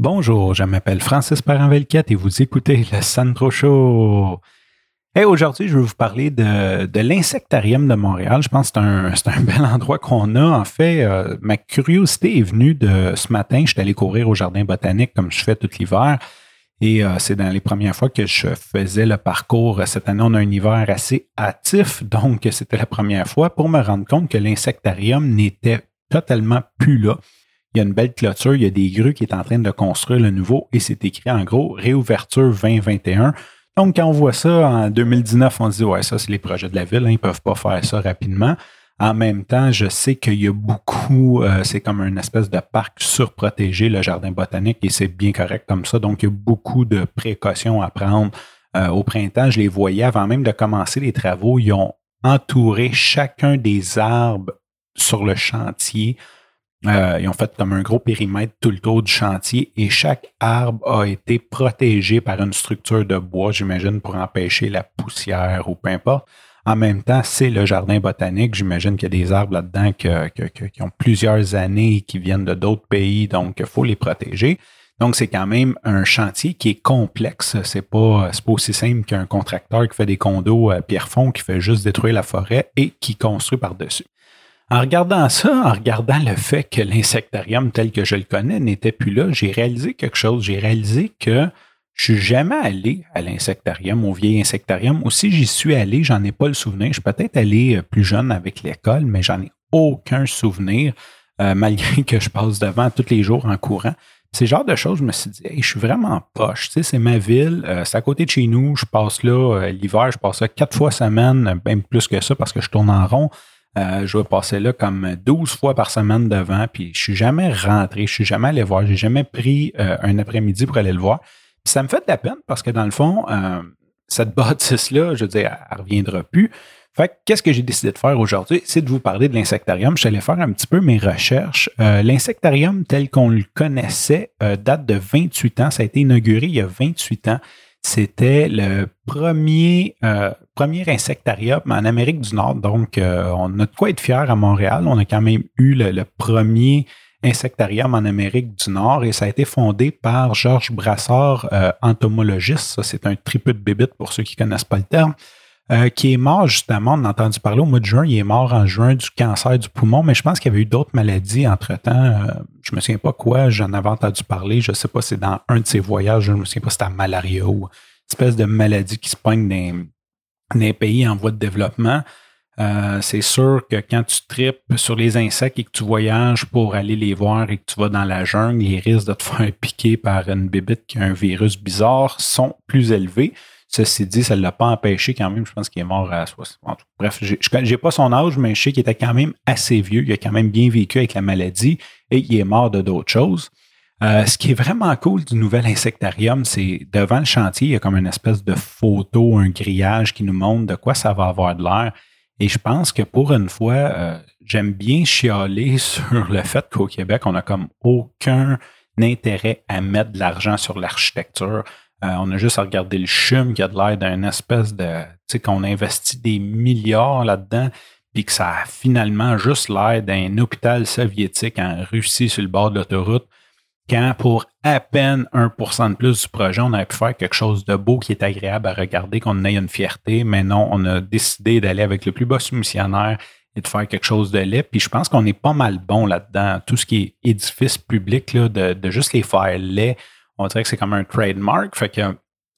Bonjour, je m'appelle Francis Parent-Velquette et vous écoutez le Sandro Show. Et aujourd'hui, je vais vous parler de, l'insectarium de Montréal. Je pense que c'est un, un, bel endroit qu'on a. En fait, euh, ma curiosité est venue de ce matin. Je suis allé courir au jardin botanique comme je fais tout l'hiver. Et euh, c'est dans les premières fois que je faisais le parcours. Cette année, on a un hiver assez hâtif, donc c'était la première fois pour me rendre compte que l'insectarium n'était totalement plus là. Il y a une belle clôture, il y a des grues qui est en train de construire le nouveau et c'est écrit en gros réouverture 2021. Donc, quand on voit ça en 2019, on se dit, ouais, ça, c'est les projets de la ville, hein, ils ne peuvent pas faire ça rapidement. En même temps, je sais qu'il y a beaucoup, euh, c'est comme une espèce de parc surprotégé, le jardin botanique, et c'est bien correct comme ça. Donc, il y a beaucoup de précautions à prendre. Euh, au printemps, je les voyais avant même de commencer les travaux, ils ont entouré chacun des arbres sur le chantier. Euh, ils ont fait comme un gros périmètre tout le tour du chantier et chaque arbre a été protégé par une structure de bois, j'imagine, pour empêcher la poussière ou peu importe. En même temps, c'est le jardin botanique. J'imagine qu'il y a des arbres là-dedans qui ont plusieurs années et qui viennent de d'autres pays, donc il faut les protéger. Donc, c'est quand même un chantier qui est complexe. C'est pas, pas aussi simple qu'un contracteur qui fait des condos à Pierrefonds, qui fait juste détruire la forêt et qui construit par-dessus. En regardant ça, en regardant le fait que l'insectarium tel que je le connais n'était plus là, j'ai réalisé quelque chose. J'ai réalisé que je suis jamais allé à l'insectarium, au vieil insectarium. Aussi, j'y suis allé, j'en ai pas le souvenir. Je suis peut-être allé euh, plus jeune avec l'école, mais j'en ai aucun souvenir, euh, malgré que je passe devant tous les jours en courant. C'est genre de choses, je me suis dit, je suis vraiment poche. C'est ma ville, euh, c'est à côté de chez nous. Je passe là l'hiver, je passe là quatre fois semaine, même plus que ça parce que je tourne en rond. Je vais passer là comme 12 fois par semaine devant, puis je suis jamais rentré, je suis jamais allé voir, j'ai jamais pris un après-midi pour aller le voir ça me fait de la peine parce que dans le fond, euh, cette bâtisse-là, je veux dire, elle ne reviendra plus. Fait qu'est-ce que j'ai décidé de faire aujourd'hui? C'est de vous parler de l'insectarium. Je suis allé faire un petit peu mes recherches. Euh, l'insectarium tel qu'on le connaissait euh, date de 28 ans. Ça a été inauguré il y a 28 ans. C'était le premier, premier insectarium en Amérique du Nord. Donc, on a de quoi être fier à Montréal. On a quand même eu le premier insectarium en Amérique du Nord et ça a été fondé par Georges Brassard, euh, entomologiste. Ça, c'est un tripeux de bébite pour ceux qui ne connaissent pas le terme. Euh, qui est mort justement, on a entendu parler au mois de juin, il est mort en juin du cancer du poumon, mais je pense qu'il y avait eu d'autres maladies entre-temps. Euh, je me souviens pas quoi, j'en avais entendu parler, je sais pas, c'est dans un de ses voyages, je ne me souviens pas si c'était malaria ou une espèce de maladie qui se pogne dans, dans les pays en voie de développement. Euh, c'est sûr que quand tu tripes sur les insectes et que tu voyages pour aller les voir et que tu vas dans la jungle, les risques de te faire piquer par une bébite qui a un virus bizarre sont plus élevés. Ceci dit, ça ne l'a pas empêché quand même. Je pense qu'il est mort à 60. Bref, je n'ai pas son âge, mais je sais qu'il était quand même assez vieux. Il a quand même bien vécu avec la maladie et il est mort de d'autres choses. Euh, ce qui est vraiment cool du nouvel insectarium, c'est devant le chantier, il y a comme une espèce de photo, un grillage qui nous montre de quoi ça va avoir de l'air. Et je pense que pour une fois, euh, j'aime bien chialer sur le fait qu'au Québec, on n'a comme aucun intérêt à mettre de l'argent sur l'architecture. Euh, on a juste à regarder le chum qui a de l'air d'un espèce de, tu sais, qu'on investit des milliards là-dedans, puis que ça a finalement juste l'air d'un hôpital soviétique en Russie sur le bord de l'autoroute quand pour à peine 1% de plus du projet, on aurait pu faire quelque chose de beau qui est agréable à regarder, qu'on ait une fierté, mais non, on a décidé d'aller avec le plus bas soumissionnaire et de faire quelque chose de laid. Puis je pense qu'on est pas mal bon là-dedans. Tout ce qui est édifice public, là, de, juste les faire laid, on dirait que c'est comme un trademark. Fait que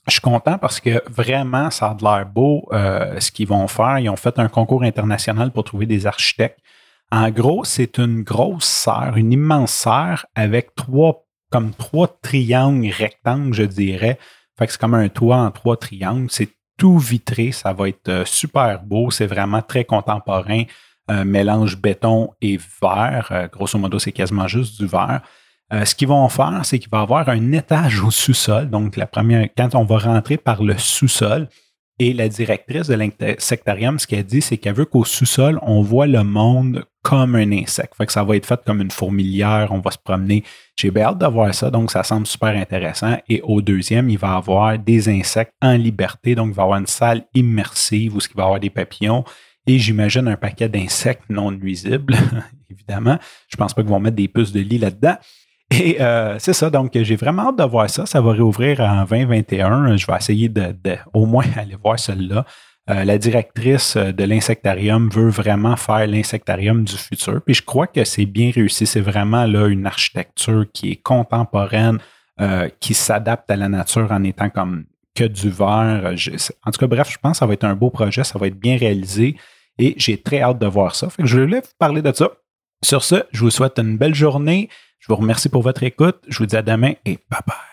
je suis content parce que vraiment, ça a de l'air beau euh, ce qu'ils vont faire. Ils ont fait un concours international pour trouver des architectes en gros, c'est une grosse serre, une immense serre avec trois, comme trois triangles rectangles, je dirais. Fait que c'est comme un toit en trois triangles. C'est tout vitré. Ça va être euh, super beau. C'est vraiment très contemporain. Euh, mélange béton et verre. Euh, grosso modo, c'est quasiment juste du verre. Ce qu'ils vont faire, c'est qu'il va y avoir un étage au sous-sol. Donc, la première, quand on va rentrer par le sous-sol, et la directrice de l'insectarium, ce qu'elle dit, c'est qu'elle veut qu'au sous-sol, on voit le monde comme un insecte. Fait que ça va être fait comme une fourmilière, on va se promener. J'ai bien hâte de voir ça, donc ça semble super intéressant. Et au deuxième, il va y avoir des insectes en liberté, donc il va y avoir une salle immersive où il va y avoir des papillons et j'imagine un paquet d'insectes non nuisibles, évidemment. Je pense pas qu'ils vont mettre des puces de lit là-dedans. Et euh, c'est ça, donc j'ai vraiment hâte de voir ça. Ça va réouvrir en 2021. Je vais essayer de, au moins aller voir celle-là. Euh, la directrice de l'insectarium veut vraiment faire l'insectarium du futur. Puis je crois que c'est bien réussi. C'est vraiment là une architecture qui est contemporaine, euh, qui s'adapte à la nature en étant comme que du verre. en tout cas, bref, je pense que ça va être un beau projet, ça va être bien réalisé et j'ai très hâte de voir ça. Fait que je voulais vous parler de ça. Sur ce, je vous souhaite une belle journée. Je vous remercie pour votre écoute. Je vous dis à demain et bye bye.